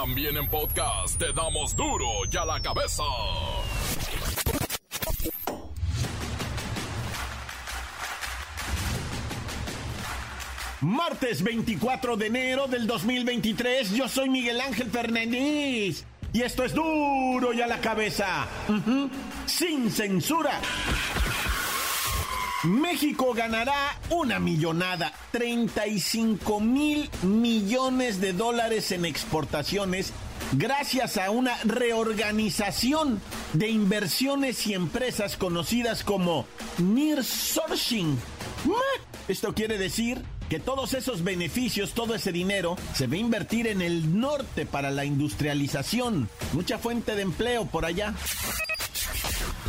También en podcast te damos duro y a la cabeza. Martes 24 de enero del 2023, yo soy Miguel Ángel Fernández y esto es duro y a la cabeza, sin censura. México ganará una millonada, 35 mil millones de dólares en exportaciones gracias a una reorganización de inversiones y empresas conocidas como Nearshoring. Esto quiere decir que todos esos beneficios, todo ese dinero, se va a invertir en el norte para la industrialización. Mucha fuente de empleo por allá.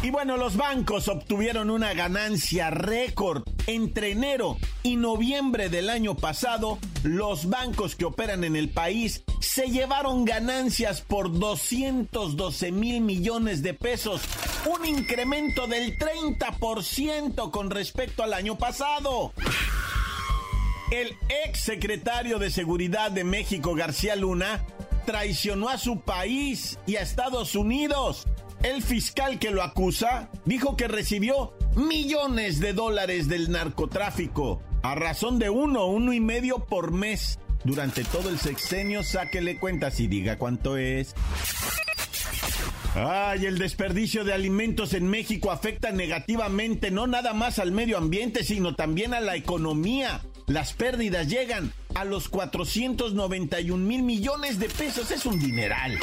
Y bueno, los bancos obtuvieron una ganancia récord. Entre enero y noviembre del año pasado, los bancos que operan en el país se llevaron ganancias por 212 mil millones de pesos, un incremento del 30% con respecto al año pasado. El ex secretario de Seguridad de México, García Luna, traicionó a su país y a Estados Unidos. El fiscal que lo acusa dijo que recibió millones de dólares del narcotráfico a razón de uno, uno y medio por mes. Durante todo el sexenio, sáquele cuentas y diga cuánto es. Ay, el desperdicio de alimentos en México afecta negativamente no nada más al medio ambiente, sino también a la economía. Las pérdidas llegan a los 491 mil millones de pesos. Es un dineral.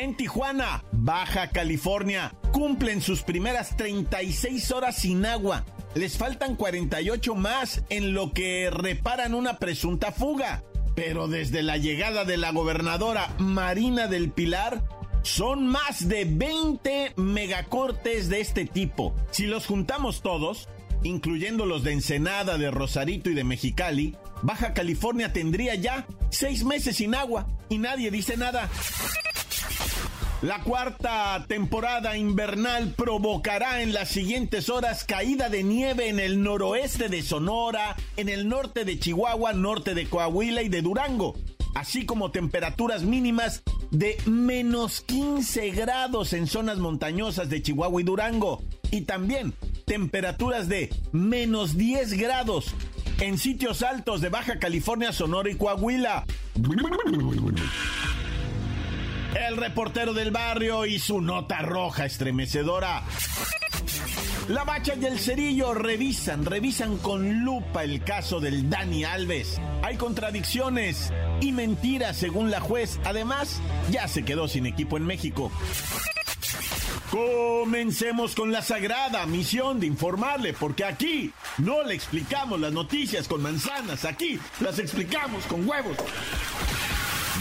En Tijuana, Baja California, cumplen sus primeras 36 horas sin agua. Les faltan 48 más en lo que reparan una presunta fuga. Pero desde la llegada de la gobernadora Marina del Pilar, son más de 20 megacortes de este tipo. Si los juntamos todos, incluyendo los de Ensenada, de Rosarito y de Mexicali, Baja California tendría ya seis meses sin agua y nadie dice nada. La cuarta temporada invernal provocará en las siguientes horas caída de nieve en el noroeste de Sonora, en el norte de Chihuahua, norte de Coahuila y de Durango, así como temperaturas mínimas de menos 15 grados en zonas montañosas de Chihuahua y Durango, y también temperaturas de menos 10 grados en sitios altos de Baja California, Sonora y Coahuila. El reportero del barrio y su nota roja estremecedora. La Bacha y el Cerillo revisan, revisan con lupa el caso del Dani Alves. Hay contradicciones y mentiras según la juez. Además, ya se quedó sin equipo en México. Comencemos con la sagrada misión de informarle, porque aquí no le explicamos las noticias con manzanas, aquí las explicamos con huevos.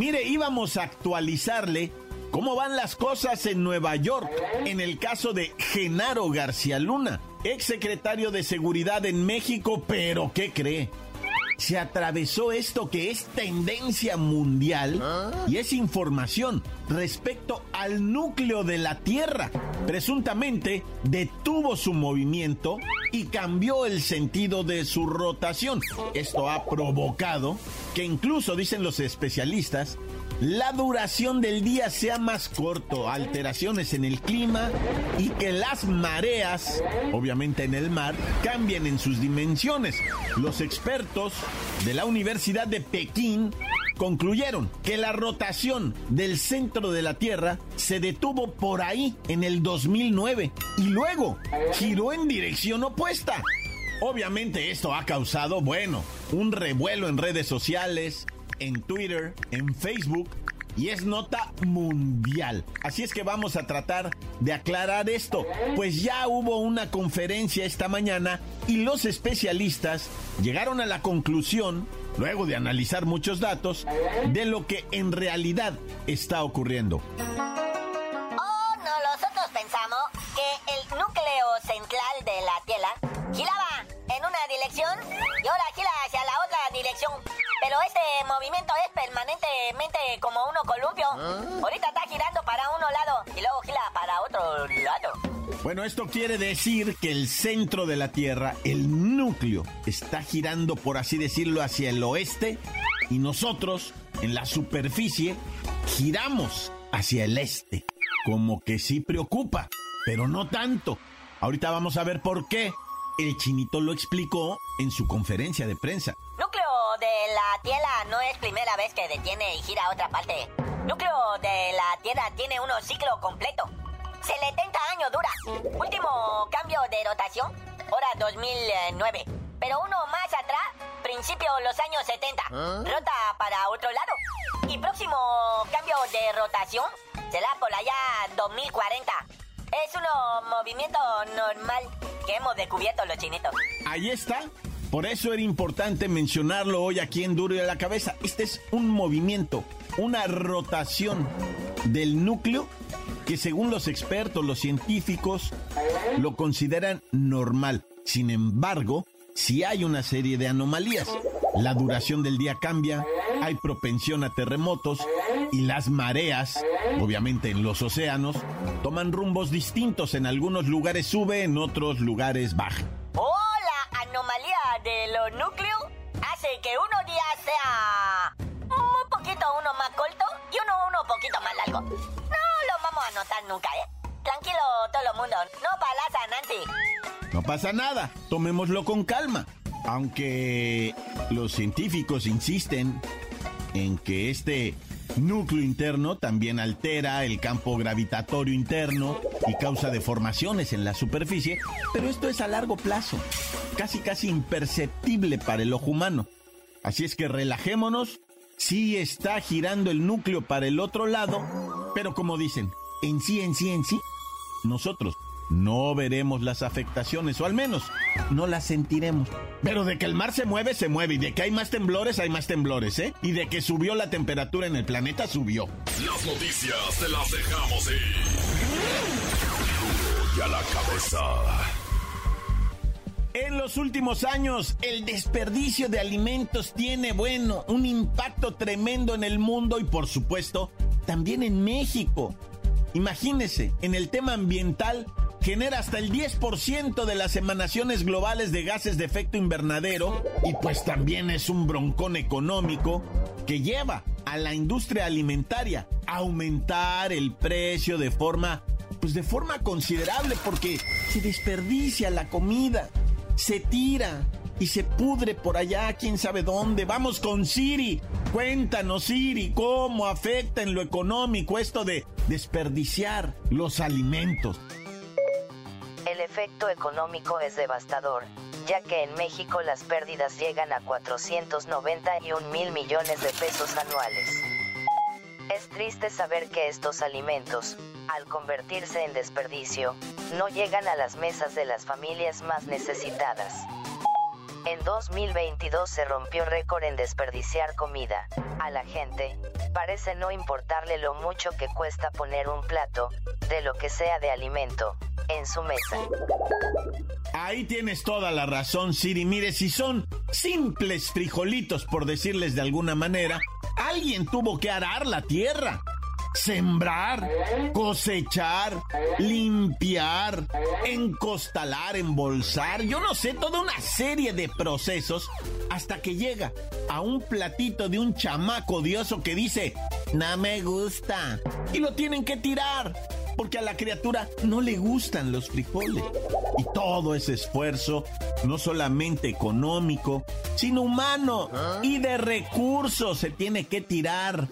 Mire, íbamos a actualizarle cómo van las cosas en Nueva York en el caso de Genaro García Luna, ex secretario de Seguridad en México, pero ¿qué cree? Se atravesó esto que es tendencia mundial y es información respecto al núcleo de la Tierra. Presuntamente detuvo su movimiento y cambió el sentido de su rotación. Esto ha provocado que incluso, dicen los especialistas, la duración del día sea más corto, alteraciones en el clima y que las mareas, obviamente en el mar, cambien en sus dimensiones. Los expertos de la Universidad de Pekín concluyeron que la rotación del centro de la Tierra se detuvo por ahí en el 2009 y luego giró en dirección opuesta. Obviamente esto ha causado, bueno, un revuelo en redes sociales, en Twitter, en Facebook y es nota mundial. Así es que vamos a tratar de aclarar esto, pues ya hubo una conferencia esta mañana y los especialistas llegaron a la conclusión luego de analizar muchos datos de lo que en realidad está ocurriendo. Oh, no, nosotros pensamos que el núcleo central de la Tierra giraba en una dirección y ahora gira hacia la otra dirección. Pero este movimiento es permanentemente como uno columpio. Ahorita está girando para uno lado y luego gira para otro lado. Bueno, esto quiere decir que el centro de la Tierra, el núcleo, está girando, por así decirlo, hacia el oeste y nosotros, en la superficie, giramos hacia el este. Como que sí preocupa, pero no tanto. Ahorita vamos a ver por qué. El chinito lo explicó en su conferencia de prensa. De la Tierra no es primera vez que detiene y gira a otra parte. Núcleo de la Tierra tiene un ciclo completo. 70 años dura. Último cambio de rotación, hora 2009. Pero uno más atrás, principio los años 70. Rota para otro lado. Y próximo cambio de rotación será por allá 2040. Es un movimiento normal que hemos descubierto los chinitos. Ahí está. Por eso era importante mencionarlo hoy aquí en Duro la Cabeza. Este es un movimiento, una rotación del núcleo que según los expertos, los científicos, lo consideran normal. Sin embargo, si hay una serie de anomalías. La duración del día cambia, hay propensión a terremotos y las mareas, obviamente en los océanos, toman rumbos distintos. En algunos lugares sube, en otros lugares baja. Núcleos hace que uno día sea un poquito uno más corto y uno uno poquito más largo. No lo vamos a notar nunca, ¿eh? Tranquilo todo el mundo, no pasa Nancy. No pasa nada, tomémoslo con calma. Aunque los científicos insisten en que este núcleo interno también altera el campo gravitatorio interno y causa deformaciones en la superficie, pero esto es a largo plazo, casi casi imperceptible para el ojo humano. Así es que relajémonos, sí está girando el núcleo para el otro lado, pero como dicen, en sí, en sí, en sí, nosotros no veremos las afectaciones, o al menos no las sentiremos. Pero de que el mar se mueve, se mueve, y de que hay más temblores, hay más temblores, ¿eh? Y de que subió la temperatura en el planeta, subió. Las noticias te las dejamos ir. Y a la cabeza. En los últimos años, el desperdicio de alimentos tiene, bueno, un impacto tremendo en el mundo y por supuesto, también en México. Imagínese, en el tema ambiental, genera hasta el 10% de las emanaciones globales de gases de efecto invernadero y pues también es un broncón económico que lleva a la industria alimentaria a aumentar el precio de forma pues de forma considerable porque se desperdicia la comida, se tira y se pudre por allá, quién sabe dónde. Vamos con Siri. Cuéntanos, Siri, cómo afecta en lo económico esto de desperdiciar los alimentos. El efecto económico es devastador, ya que en México las pérdidas llegan a 491 mil millones de pesos anuales. Es triste saber que estos alimentos, al convertirse en desperdicio, no llegan a las mesas de las familias más necesitadas. En 2022 se rompió récord en desperdiciar comida. A la gente, parece no importarle lo mucho que cuesta poner un plato, de lo que sea de alimento, en su mesa. Ahí tienes toda la razón, Siri. Mire, si son simples frijolitos, por decirles de alguna manera, alguien tuvo que arar la tierra. Sembrar, cosechar, limpiar, encostalar, embolsar, yo no sé, toda una serie de procesos hasta que llega a un platito de un chamaco odioso que dice, no me gusta, y lo tienen que tirar porque a la criatura no le gustan los frijoles. Y todo ese esfuerzo, no solamente económico, sino humano y de recursos, se tiene que tirar.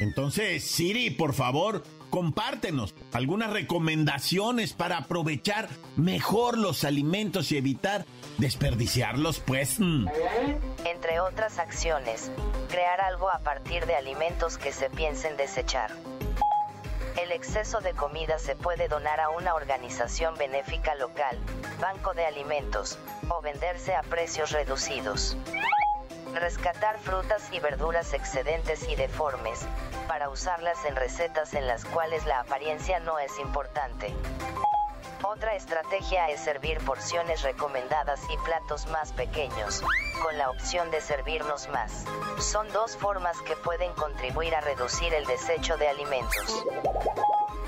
Entonces, Siri, por favor, compártenos algunas recomendaciones para aprovechar mejor los alimentos y evitar desperdiciarlos, pues. mm. Entre otras acciones, crear algo a partir de alimentos que se piensen desechar. El exceso de comida se puede donar a una organización benéfica local, banco de alimentos, o venderse a precios reducidos. Rescatar frutas y verduras excedentes y deformes, para usarlas en recetas en las cuales la apariencia no es importante. Otra estrategia es servir porciones recomendadas y platos más pequeños, con la opción de servirnos más. Son dos formas que pueden contribuir a reducir el desecho de alimentos.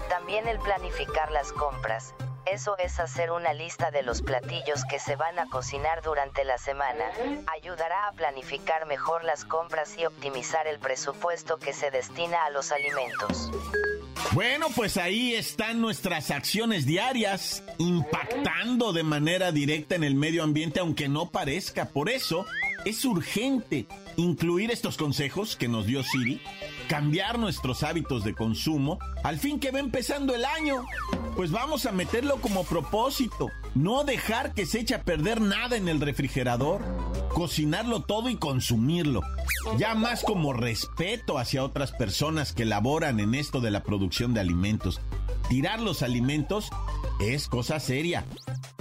También el planificar las compras, eso es hacer una lista de los platillos que se van a cocinar durante la semana. Ayudará a planificar mejor las compras y optimizar el presupuesto que se destina a los alimentos. Bueno, pues ahí están nuestras acciones diarias, impactando de manera directa en el medio ambiente, aunque no parezca. Por eso es urgente incluir estos consejos que nos dio Siri, cambiar nuestros hábitos de consumo, al fin que va empezando el año. Pues vamos a meterlo como propósito, no dejar que se eche a perder nada en el refrigerador, cocinarlo todo y consumirlo. Ya más como respeto hacia otras personas que laboran en esto de la producción de alimentos. Tirar los alimentos es cosa seria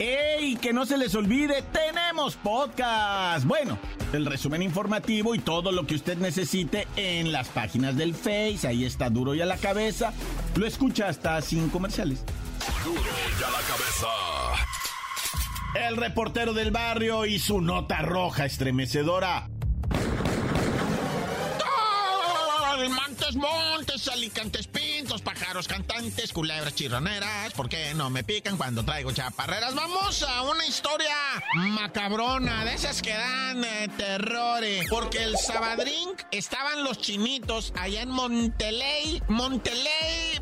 ¡Ey! Que no se les olvide, tenemos podcast. Bueno, el resumen informativo y todo lo que usted necesite en las páginas del Face. Ahí está duro y a la cabeza. Lo escucha hasta sin comerciales. Duro y a la cabeza. El reportero del barrio y su nota roja estremecedora. Montes, alicantes, pintos, pájaros cantantes, culebras chirroneras. ¿Por qué no me pican cuando traigo chaparreras? Vamos a una historia macabrona, de esas que dan eh, terrores. Porque el Sabadrín estaban los chinitos allá en Monteley. Monteley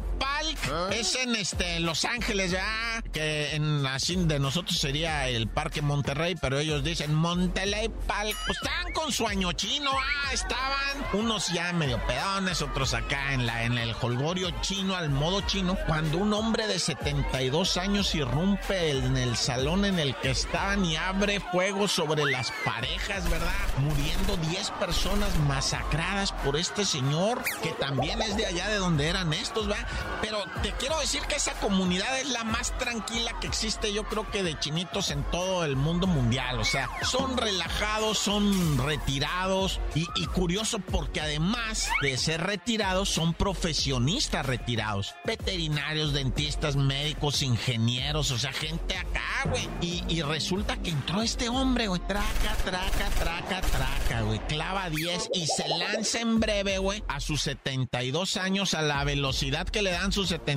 es en este Los Ángeles ya, que en así de nosotros sería el Parque Monterrey, pero ellos dicen Monteley Park. Pues estaban con su año chino, ah, estaban unos ya medio pedones, otros acá en la en el holgorio chino al modo chino, cuando un hombre de 72 años irrumpe en el salón en el que estaban y abre fuego sobre las parejas, ¿verdad? Muriendo 10 personas masacradas por este señor, que también es de allá de donde eran estos, ¿va? Pero te quiero decir que esa comunidad es la más tranquila que existe, yo creo que de chinitos en todo el mundo mundial. O sea, son relajados, son retirados y, y curioso porque además de ser retirados, son profesionistas retirados. Veterinarios, dentistas, médicos, ingenieros, o sea, gente acá, güey. Y, y resulta que entró este hombre, güey. Traca, traca, traca, traca, güey. Clava 10 y se lanza en breve, güey, a sus 72 años, a la velocidad que le dan sus 72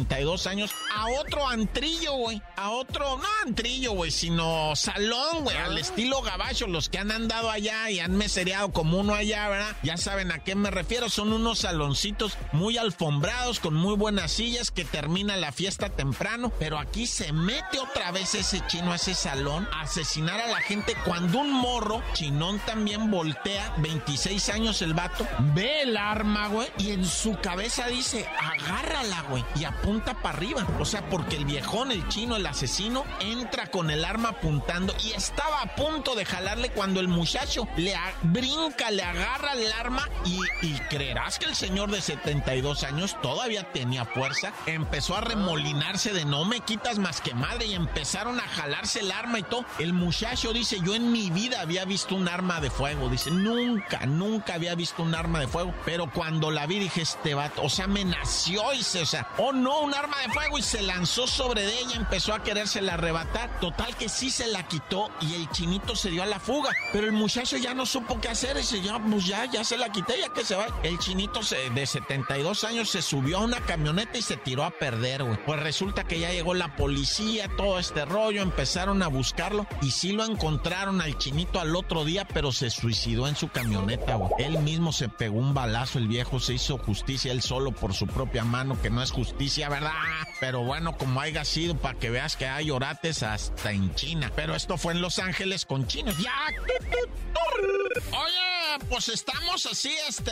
años, a otro antrillo, güey. A otro, no antrillo, güey, sino salón, güey, al estilo gabacho. Los que han andado allá y han mesereado como uno allá, ¿verdad? Ya saben a qué me refiero. Son unos saloncitos muy alfombrados, con muy buenas sillas, que termina la fiesta temprano. Pero aquí se mete otra vez ese chino a ese salón a asesinar a la gente cuando un morro, chinón también voltea, 26 años el vato, ve el arma, güey, y en su cabeza dice, agárrala, güey, y apunta para arriba. O sea, porque el viejón, el chino, el asesino, entra con el arma apuntando y estaba a punto de jalarle cuando el muchacho le brinca, le agarra el arma y, y creerás que el señor de 72 años todavía tenía fuerza. Empezó a remolinarse de no me quitas más que madre y empezaron a jalarse el arma y todo. El muchacho dice, yo en mi vida había visto un arma de fuego. Dice, nunca, nunca había visto un arma de fuego. Pero cuando la vi dije, este vato, o sea, me nació y se, o sea, oh no, un arma de fuego y se lanzó sobre ella, empezó a querérsela arrebatar. Total que sí se la quitó y el chinito se dio a la fuga. Pero el muchacho ya no supo qué hacer. Dice, ya, pues ya, ya se la quité, ya que se va. El chinito se, de 72 años se subió a una camioneta y se tiró a perder, güey. Pues resulta que ya llegó la policía, todo este rollo, empezaron a buscarlo y sí lo encontraron al chinito al otro día, pero se suicidó en su camioneta, güey. Él mismo se pegó un balazo, el viejo se hizo justicia él solo por su propia mano, que no es justicia, ¿verdad? Pero bueno, como haya sido, para que veas que hay orates hasta en China. Pero esto fue en Los Ángeles con chinos. ¡Ya! Oye, pues estamos así, este,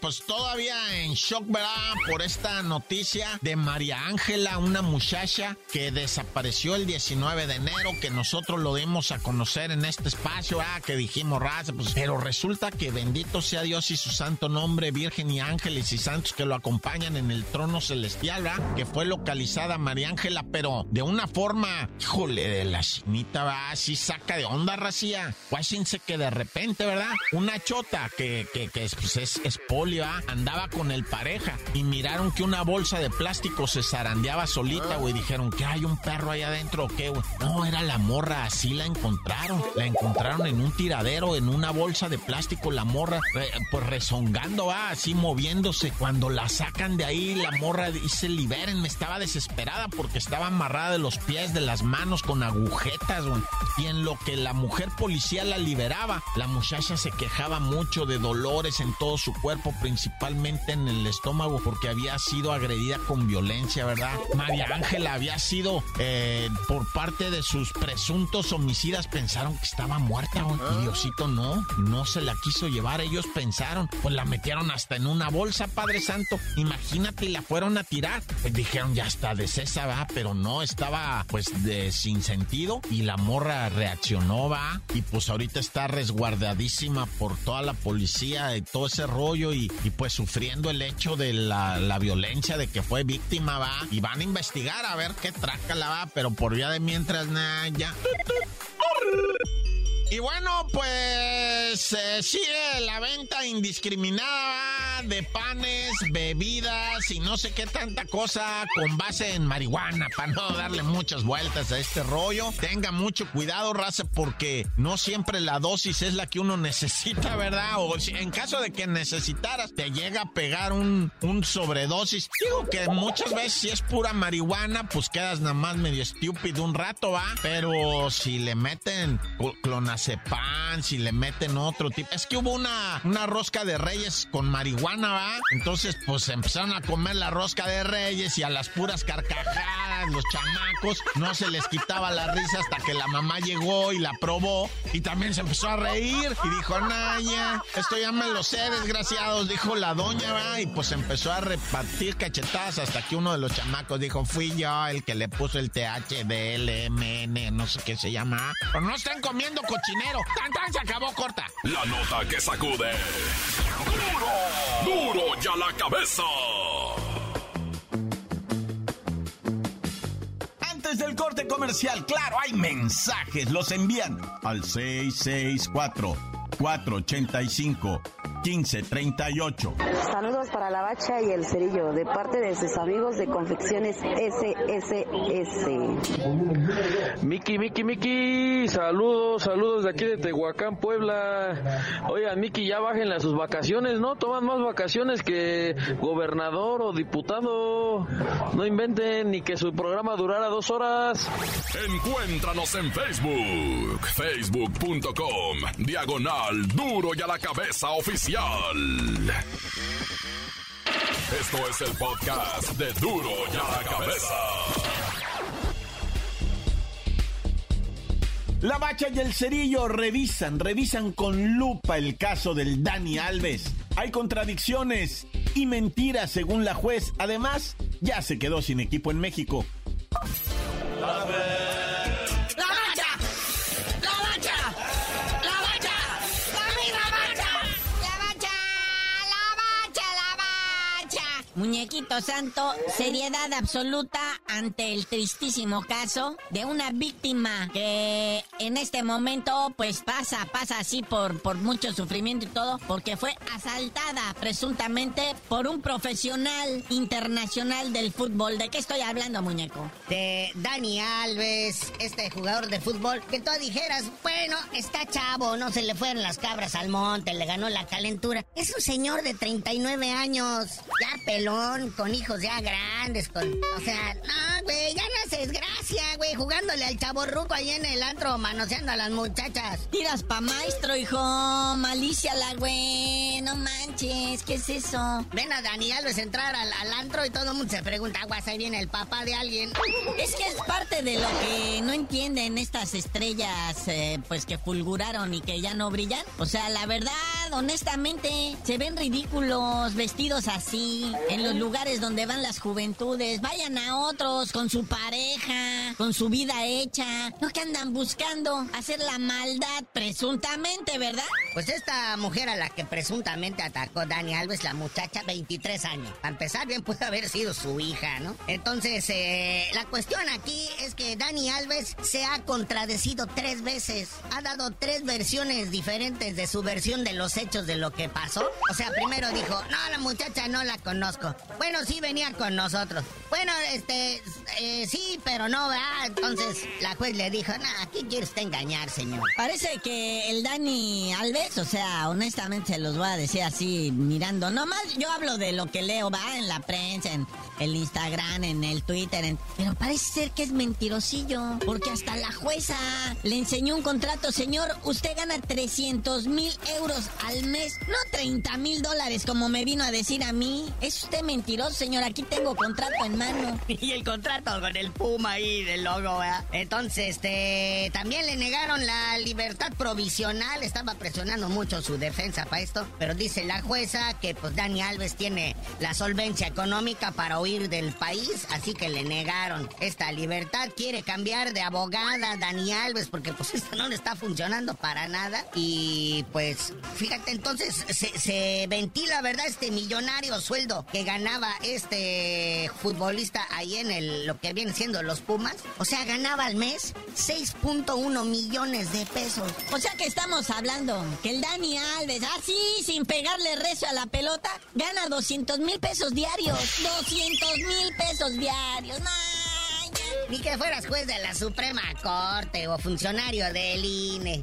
pues todavía en shock, ¿verdad? Por esta noticia de María Ángela, una muchacha que desapareció el 19 de enero, que nosotros lo dimos a conocer en este espacio, ah, que dijimos raza, pues, pero resulta que bendito sea Dios y su santo nombre, Virgen y ángeles y santos que lo acompañan en el trono celestial, ¿verdad? Que fue localizada María Ángela, pero de una forma, híjole, de la chinita, va, así saca de onda, racía. Washington que de repente, ¿verdad? Una chota que, que, que pues, es, es polio, ¿ah? andaba con el pareja y miraron que una bolsa de plástico se zarandeaba solita, güey. Dijeron que hay un perro ahí adentro o qué, güey. No, era la morra, así la encontraron. La encontraron en un tiradero, en una bolsa de plástico, la morra, pues rezongando, va, así moviéndose. Cuando la sacan de ahí, la morra dice, liberen, estaba desesperada porque estaba amarrada de los pies, de las manos con agujetas, güey. Y en lo que la mujer policía la liberaba, la muchacha se quejaba mucho de dolores en todo su cuerpo, principalmente en el estómago, porque había sido agredida con violencia, ¿verdad? María Ángela había sido eh, por parte de sus presuntos homicidas, pensaron que estaba muerta. Y Diosito no, no se la quiso llevar. Ellos pensaron, pues la metieron hasta en una bolsa, Padre Santo. Imagínate, y la fueron a tirar. Pues dijeron, ya está de César, va, pero no, estaba pues de sin sentido. Y la morra reaccionó, va. Y pues ahorita está resguardadísima por toda la policía y todo ese rollo. Y, y pues sufriendo el hecho de la, la, violencia de que fue víctima, va. Y van a investigar a ver qué traca la va. Pero por vía de mientras, nada, ya. Y bueno, pues eh, sigue la venta indiscriminada de panes, bebidas y no sé qué tanta cosa con base en marihuana para no darle muchas vueltas a este rollo. Tenga mucho cuidado, raza, porque no siempre la dosis es la que uno necesita, ¿verdad? O si, en caso de que necesitaras, te llega a pegar un, un sobredosis. Digo que muchas veces si es pura marihuana, pues quedas nada más medio estúpido un rato, ¿va? Pero si le meten clonación pan, si le meten otro tipo. Es que hubo una, una rosca de reyes con marihuana, Entonces, pues empezaron a comer la rosca de reyes y a las puras carcajadas, los chamacos, no se les quitaba la risa hasta que la mamá llegó y la probó y también se empezó a reír y dijo, Naya, esto ya me lo sé, desgraciados, dijo la doña, ¿va? Y pues empezó a repartir cachetadas hasta que uno de los chamacos dijo, fui yo el que le puso el THDLMN, no sé qué se llama. Pero no están comiendo cochinadas dinero. ¡Tan, tan! Se acabó corta. La nota que sacude. ¡Duro! ¡Duro ya la cabeza! Antes del corte comercial, claro, hay mensajes. Los envían al 664 485 1538. Saludos para la bacha y el cerillo de parte de sus amigos de confecciones SSS. Miki, Miki, Miki, saludos, saludos de aquí de Tehuacán, Puebla. Oigan, Miki, ya bájenle a sus vacaciones, ¿no? Toman más vacaciones que gobernador o diputado. No inventen ni que su programa durara dos horas. Encuéntranos en Facebook, facebook.com, diagonal duro y a la cabeza oficial. Esto es el podcast de Duro y a la cabeza. La Bacha y el Cerillo revisan, revisan con lupa el caso del Dani Alves. Hay contradicciones y mentiras según la juez. Además, ya se quedó sin equipo en México. Santo, seriedad absoluta ante el tristísimo caso de una víctima que en este momento pues pasa, pasa así por, por mucho sufrimiento y todo, porque fue asaltada presuntamente por un profesional internacional del fútbol. ¿De qué estoy hablando, muñeco? De Dani Alves, este jugador de fútbol, que tú dijeras, bueno, está chavo, no se le fueron las cabras al monte, le ganó la calentura. Es un señor de 39 años, ya peló con hijos ya grandes, con, o sea, no, güey, ya no haces gracia, güey, jugándole al chaborruco ahí en el antro, manoseando a las muchachas. Tiras pa' maestro, hijo, malicia la güey, no manches, ¿qué es eso? Ven a Dani Alves entrar al, antro y todo el mundo se pregunta, aguas, ahí viene el papá de alguien. Es que es parte de lo que no entienden estas estrellas, eh, pues que fulguraron y que ya no brillan. O sea, la verdad, honestamente, se ven ridículos vestidos así en los lugares donde van las juventudes. Vayan a otros con su pareja, con su vida hecha. No que andan buscando hacer la maldad presuntamente, ¿verdad? Pues esta mujer a la que presuntamente atacó Dani Alves, la muchacha, 23 años. Para empezar, bien puede haber sido su hija, ¿no? Entonces, eh, la cuestión aquí es que Dani Alves se ha contradecido tres veces. Ha dado tres versiones diferentes de su versión de los hechos de lo que pasó. O sea, primero dijo, no, la muchacha no la conozco. Bueno, sí venía con nosotros. Bueno, este, eh, sí, pero no, ¿verdad? Entonces la juez le dijo, no, aquí quiere usted engañar, señor. Parece que el Dani Alves, o sea, honestamente se los voy a decir así, mirando. Nomás yo hablo de lo que leo, va, en la prensa, en el Instagram, en el Twitter, pero parece ser que es mentirosillo, porque hasta la jueza le enseñó un contrato, señor, usted gana 300 mil euros al mes, no 30 mil dólares como me vino a decir a mí. Es usted mentiroso, señor, aquí tengo contrato en mano. Y el contrato con el Puma ahí del logo, ¿verdad? Entonces, este, también le negaron la libertad provisional, estaba presionando mucho su defensa para esto, pero dice la jueza que pues Dani Alves tiene la solvencia económica para huir del país, así que le negaron esta libertad. Quiere cambiar de abogada Dani Alves porque pues esto no le está funcionando para nada y pues fíjate entonces se, se ventila, ¿verdad? Este millonario sueldo que ganaba este futbolista ahí en el, lo que viene siendo los Pumas. O sea, ganaba al mes 6.1 millones de pesos. O sea que estamos hablando que el Dani Alves, así sin pegarle recio a la pelota, gana 200 mil pesos diarios. 200 mil pesos diarios. Ni que fueras juez de la Suprema Corte o funcionario del INE.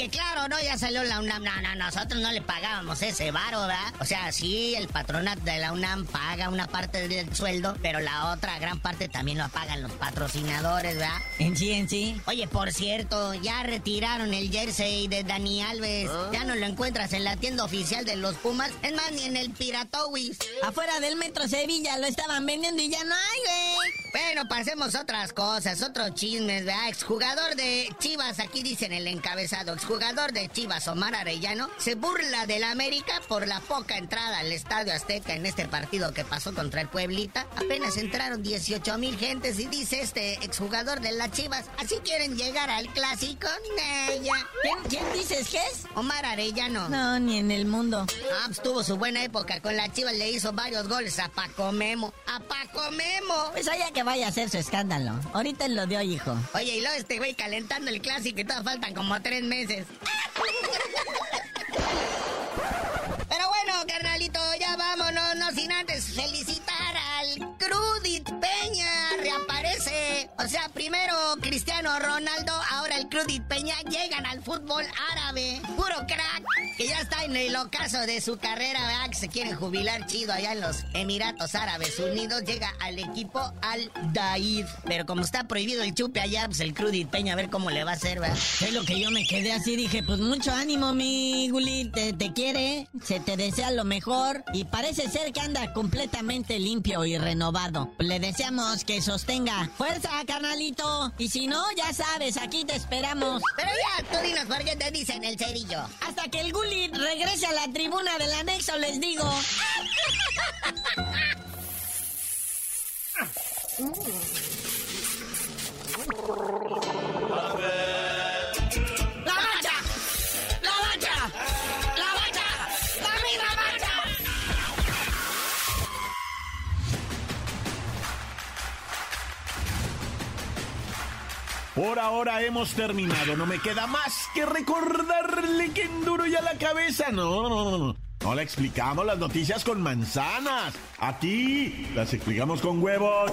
Que claro, ¿no? Ya salió la UNAM. No, no, nosotros no le pagábamos ese varo, ¿verdad? O sea, sí, el patronato de la UNAM paga una parte del sueldo, pero la otra gran parte también lo pagan los patrocinadores, ¿verdad? En sí, en sí. Oye, por cierto, ya retiraron el jersey de Dani Alves. ¿Ah? Ya no lo encuentras en la tienda oficial de los Pumas. Es más, ni en el Piratowis. Afuera del Metro Sevilla lo estaban vendiendo y ya no hay, güey. Bueno, pasemos otras cosas, otros chismes, ¿verdad? Exjugador de Chivas, aquí dicen el encabezado jugador de Chivas, Omar Arellano, se burla del América por la poca entrada al Estadio Azteca en este partido que pasó contra el Pueblita. Apenas entraron 18 mil gentes y dice este exjugador de las Chivas, ¿así quieren llegar al clásico? Nella. ¿Quién, ¿Quién, dices que es? Omar Arellano. No, ni en el mundo. Ah, pues tuvo su buena época con la Chivas, le hizo varios goles a Paco Memo. ¡A Paco Memo! Pues allá que vaya a hacer su escándalo. Ahorita lo dio, hijo. Oye, y luego este güey calentando el clásico y todavía faltan como tres meses. Pero bueno, carnalito, ya vámonos, no sin antes felicitar O sea, primero Cristiano Ronaldo, ahora el Crudit Peña llegan al fútbol árabe. Puro crack, que ya está en el ocaso de su carrera. Que se quiere jubilar chido allá en los Emiratos Árabes Unidos. Llega al equipo Al Daid. Pero como está prohibido el chupe allá, pues el Crudit Peña, a ver cómo le va a hacer, ¿verdad? Es lo que yo me quedé así, dije, pues mucho ánimo, mi Guli, te quiere, se te desea lo mejor y parece ser que anda completamente limpio y renovado. Le deseamos que sostenga fuerza, carnalito. Y si no, ya sabes, aquí te esperamos. Pero ya, tú dinos por qué te dicen el cerillo. Hasta que el Guli regrese a la tribuna del anexo, les digo. Por ahora hemos terminado. No me queda más que recordarle que en duro ya la cabeza. No, no, no, no. No le explicamos las noticias con manzanas. A ti las explicamos con huevos.